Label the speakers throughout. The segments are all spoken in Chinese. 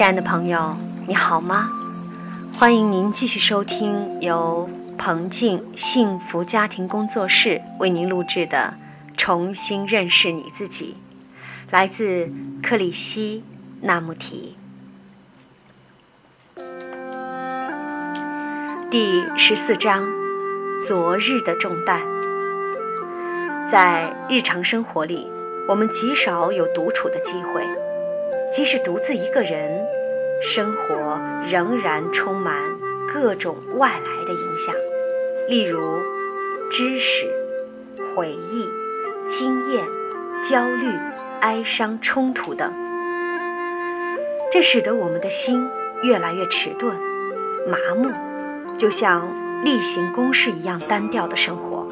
Speaker 1: 亲爱的朋友，你好吗？欢迎您继续收听由彭静幸福家庭工作室为您录制的《重新认识你自己》，来自克里希那穆提。第十四章：昨日的重担。在日常生活里，我们极少有独处的机会。即使独自一个人，生活仍然充满各种外来的影响，例如知识、回忆、经验、焦虑、哀伤、冲突等。这使得我们的心越来越迟钝、麻木，就像例行公事一样单调的生活。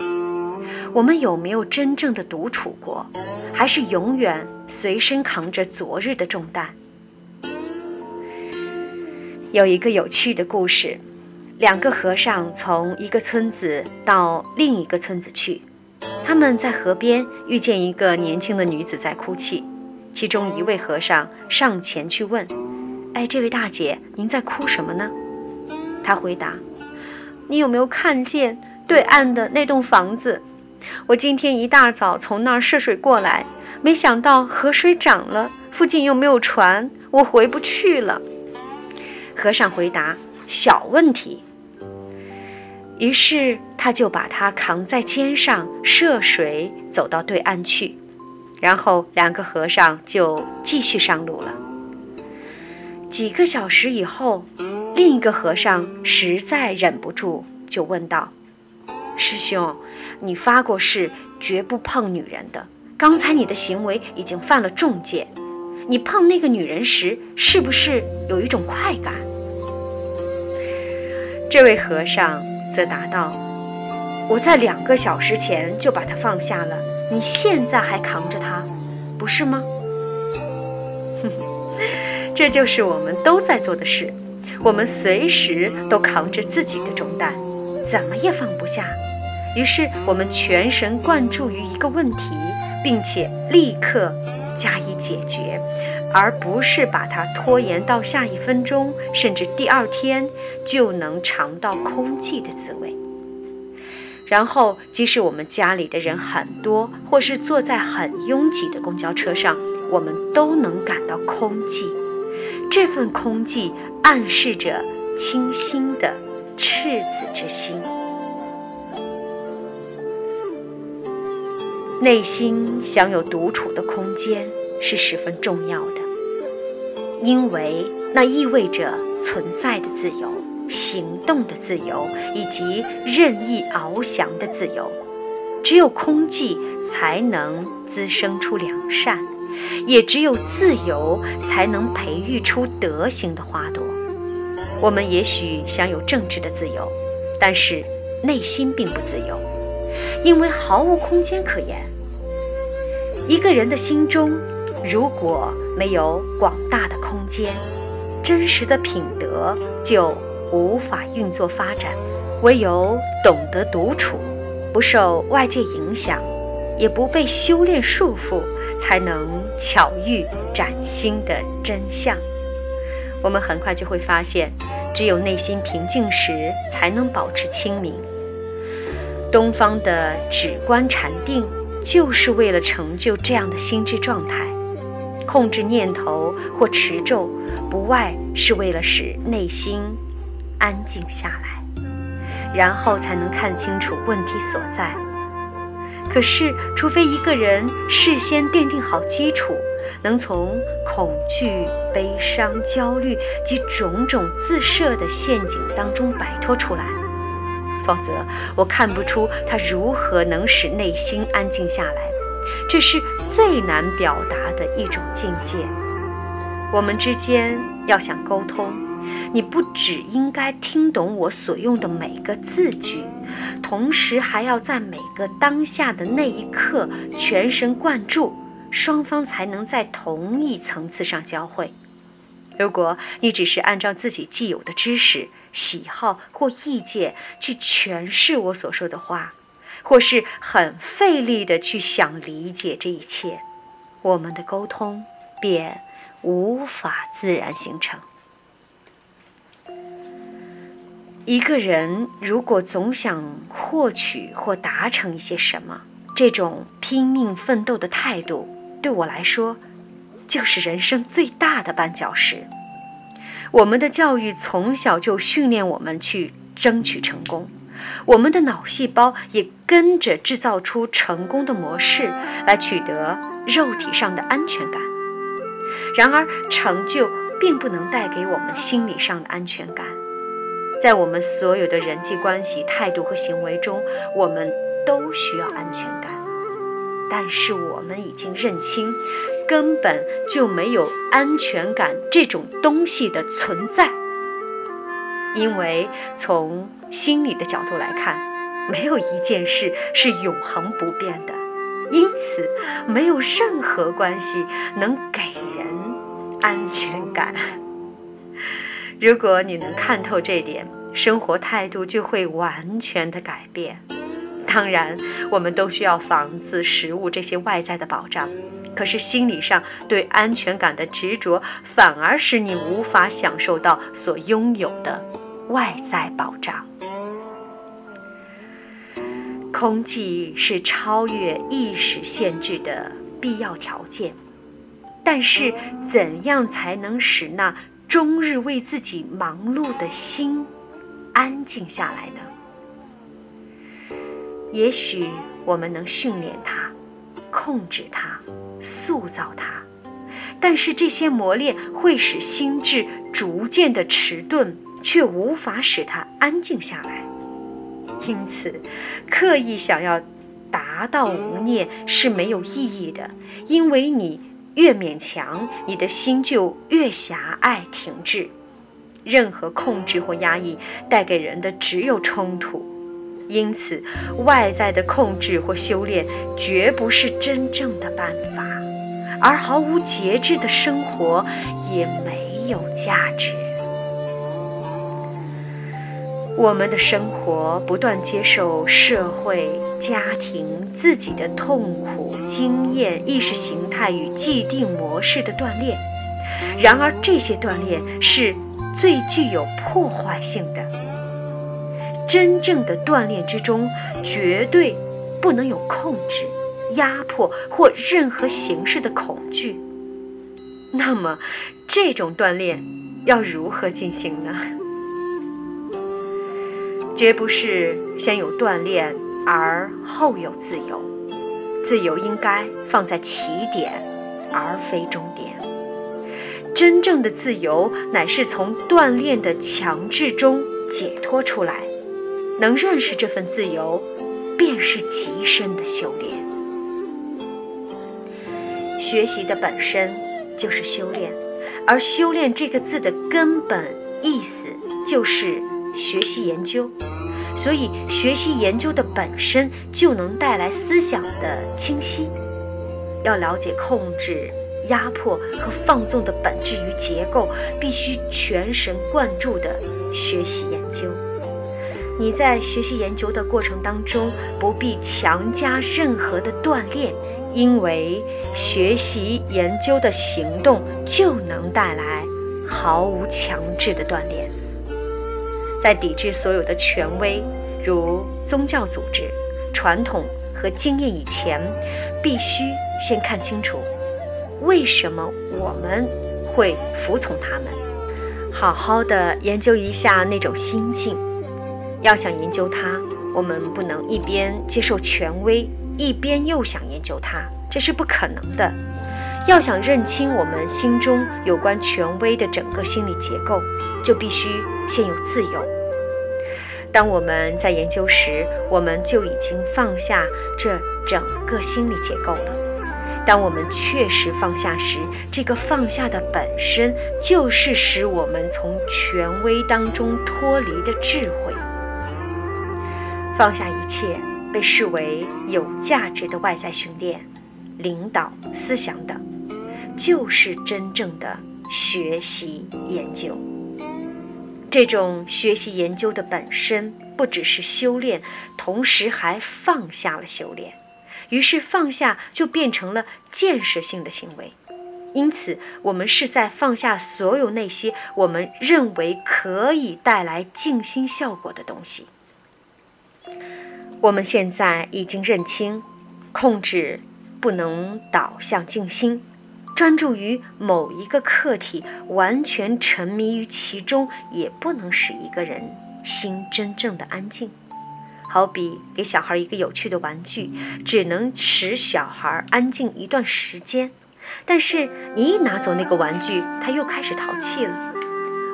Speaker 1: 我们有没有真正的独处过？还是永远随身扛着昨日的重担？有一个有趣的故事：两个和尚从一个村子到另一个村子去，他们在河边遇见一个年轻的女子在哭泣。其中一位和尚上前去问：“哎，这位大姐，您在哭什么呢？”她回答：“你有没有看见对岸的那栋房子？”我今天一大早从那儿涉水过来，没想到河水涨了，附近又没有船，我回不去了。和尚回答：“小问题。”于是他就把他扛在肩上，涉水走到对岸去，然后两个和尚就继续上路了。几个小时以后，另一个和尚实在忍不住，就问道。师兄，你发过誓绝不碰女人的。刚才你的行为已经犯了重戒。你碰那个女人时，是不是有一种快感？这位和尚则答道：“我在两个小时前就把她放下了，你现在还扛着她，不是吗？”哼哼，这就是我们都在做的事。我们随时都扛着自己的重担，怎么也放不下。于是我们全神贯注于一个问题，并且立刻加以解决，而不是把它拖延到下一分钟，甚至第二天就能尝到空寂的滋味。然后，即使我们家里的人很多，或是坐在很拥挤的公交车上，我们都能感到空寂。这份空寂暗示着清新的赤子之心。内心享有独处的空间是十分重要的，因为那意味着存在的自由、行动的自由以及任意翱翔的自由。只有空寂才能滋生出良善，也只有自由才能培育出德行的花朵。我们也许享有政治的自由，但是内心并不自由。因为毫无空间可言。一个人的心中如果没有广大的空间，真实的品德就无法运作发展。唯有懂得独处，不受外界影响，也不被修炼束缚，才能巧遇崭新的真相。我们很快就会发现，只有内心平静时，才能保持清明。东方的止观禅定，就是为了成就这样的心智状态。控制念头或持咒，不外是为了使内心安静下来，然后才能看清楚问题所在。可是，除非一个人事先奠定好基础，能从恐惧、悲伤、焦虑及种种自设的陷阱当中摆脱出来。否则，我看不出他如何能使内心安静下来。这是最难表达的一种境界。我们之间要想沟通，你不只应该听懂我所用的每个字句，同时还要在每个当下的那一刻全神贯注，双方才能在同一层次上交汇。如果你只是按照自己既有的知识、喜好或意见去诠释我所说的话，或是很费力的去想理解这一切，我们的沟通便无法自然形成。一个人如果总想获取或达成一些什么，这种拼命奋斗的态度，对我来说，就是人生最大的绊脚石。我们的教育从小就训练我们去争取成功，我们的脑细胞也跟着制造出成功的模式来取得肉体上的安全感。然而，成就并不能带给我们心理上的安全感。在我们所有的人际关系、态度和行为中，我们都需要安全感。但是我们已经认清，根本就没有安全感这种东西的存在。因为从心理的角度来看，没有一件事是永恒不变的，因此没有任何关系能给人安全感。如果你能看透这点，生活态度就会完全的改变。当然，我们都需要房子、食物这些外在的保障，可是心理上对安全感的执着，反而使你无法享受到所拥有的外在保障。空寂是超越意识限制的必要条件，但是怎样才能使那？终日为自己忙碌的心安静下来呢？也许我们能训练它、控制它、塑造它，但是这些磨练会使心智逐渐的迟钝，却无法使它安静下来。因此，刻意想要达到无念是没有意义的，因为你。越勉强，你的心就越狭隘、停滞。任何控制或压抑带给人的只有冲突。因此，外在的控制或修炼绝不是真正的办法，而毫无节制的生活也没有价值。我们的生活不断接受社会、家庭、自己的痛苦经验、意识形态与既定模式的锻炼。然而，这些锻炼是最具有破坏性的。真正的锻炼之中，绝对不能有控制、压迫或任何形式的恐惧。那么，这种锻炼要如何进行呢？绝不是先有锻炼而后有自由，自由应该放在起点而非终点。真正的自由乃是从锻炼的强制中解脱出来，能认识这份自由，便是极深的修炼。学习的本身就是修炼，而修炼这个字的根本意思就是。学习研究，所以学习研究的本身就能带来思想的清晰。要了解控制、压迫和放纵的本质与结构，必须全神贯注地学习研究。你在学习研究的过程当中，不必强加任何的锻炼，因为学习研究的行动就能带来毫无强制的锻炼。在抵制所有的权威，如宗教组织、传统和经验以前，必须先看清楚为什么我们会服从他们，好好的研究一下那种心境。要想研究它，我们不能一边接受权威，一边又想研究它，这是不可能的。要想认清我们心中有关权威的整个心理结构，就必须先有自由。当我们在研究时，我们就已经放下这整个心理结构了。当我们确实放下时，这个放下的本身就是使我们从权威当中脱离的智慧。放下一切被视为有价值的外在训练、领导、思想等，就是真正的学习研究。这种学习研究的本身不只是修炼，同时还放下了修炼。于是放下就变成了建设性的行为，因此，我们是在放下所有那些我们认为可以带来静心效果的东西。我们现在已经认清，控制不能导向静心，专注于某一个客体，完全沉迷于其中，也不能使一个人心真正的安静。好比给小孩一个有趣的玩具，只能使小孩安静一段时间，但是你一拿走那个玩具，他又开始淘气了。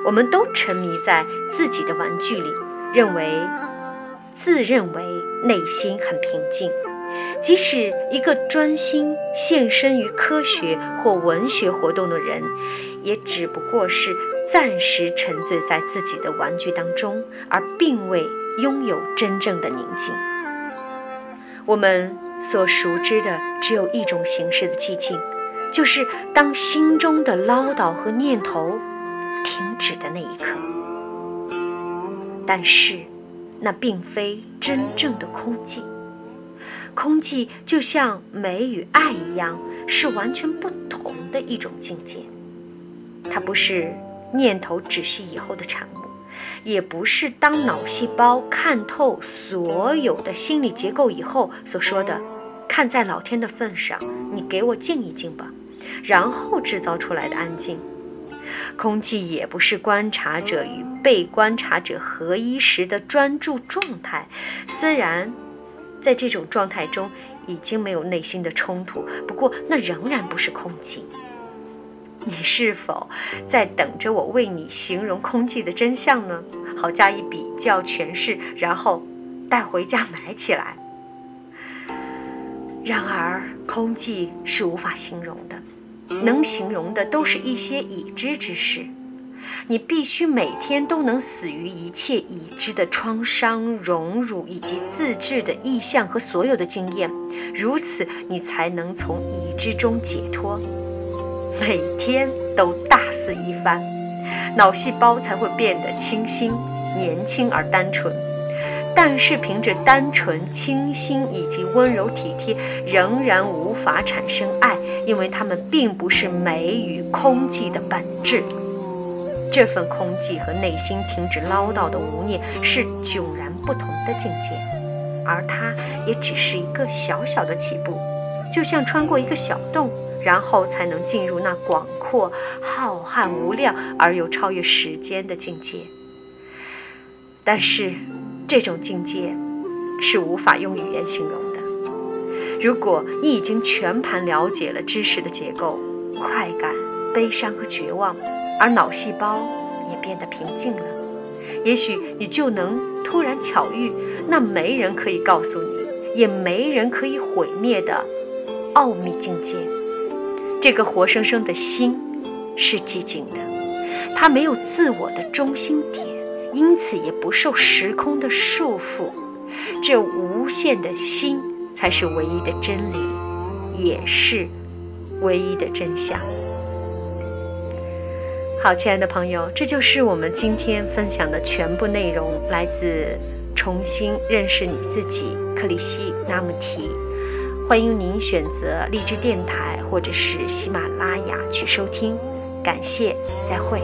Speaker 1: 我们都沉迷在自己的玩具里，认为自认为内心很平静。即使一个专心献身于科学或文学活动的人，也只不过是暂时沉醉在自己的玩具当中，而并未。拥有真正的宁静。我们所熟知的只有一种形式的寂静，就是当心中的唠叨和念头停止的那一刻。但是，那并非真正的空寂。空寂就像美与爱一样，是完全不同的一种境界。它不是念头止息以后的产物。也不是当脑细胞看透所有的心理结构以后所说的“看在老天的份上，你给我静一静吧”，然后制造出来的安静。空气也不是观察者与被观察者合一时的专注状态，虽然在这种状态中已经没有内心的冲突，不过那仍然不是空气。你是否在等着我为你形容空气的真相呢？好加以比较诠释，然后带回家埋起来。然而，空气是无法形容的，能形容的都是一些已知之事。你必须每天都能死于一切已知的创伤、荣辱以及自制的意向和所有的经验，如此你才能从已知中解脱。每天都大死一番，脑细胞才会变得清新、年轻而单纯。但是凭着单纯、清新以及温柔体贴，仍然无法产生爱，因为它们并不是美与空寂的本质。这份空寂和内心停止唠叨的无念是迥然不同的境界，而它也只是一个小小的起步，就像穿过一个小洞。然后才能进入那广阔、浩瀚无量而又超越时间的境界。但是，这种境界是无法用语言形容的。如果你已经全盘了解了知识的结构、快感、悲伤和绝望，而脑细胞也变得平静了，也许你就能突然巧遇那没人可以告诉你，也没人可以毁灭的奥秘境界。这个活生生的心是寂静的，它没有自我的中心点，因此也不受时空的束缚。这无限的心才是唯一的真理，也是唯一的真相。好，亲爱的朋友，这就是我们今天分享的全部内容，来自《重新认识你自己》克里希那穆提。欢迎您选择荔枝电台或者是喜马拉雅去收听，感谢，再会。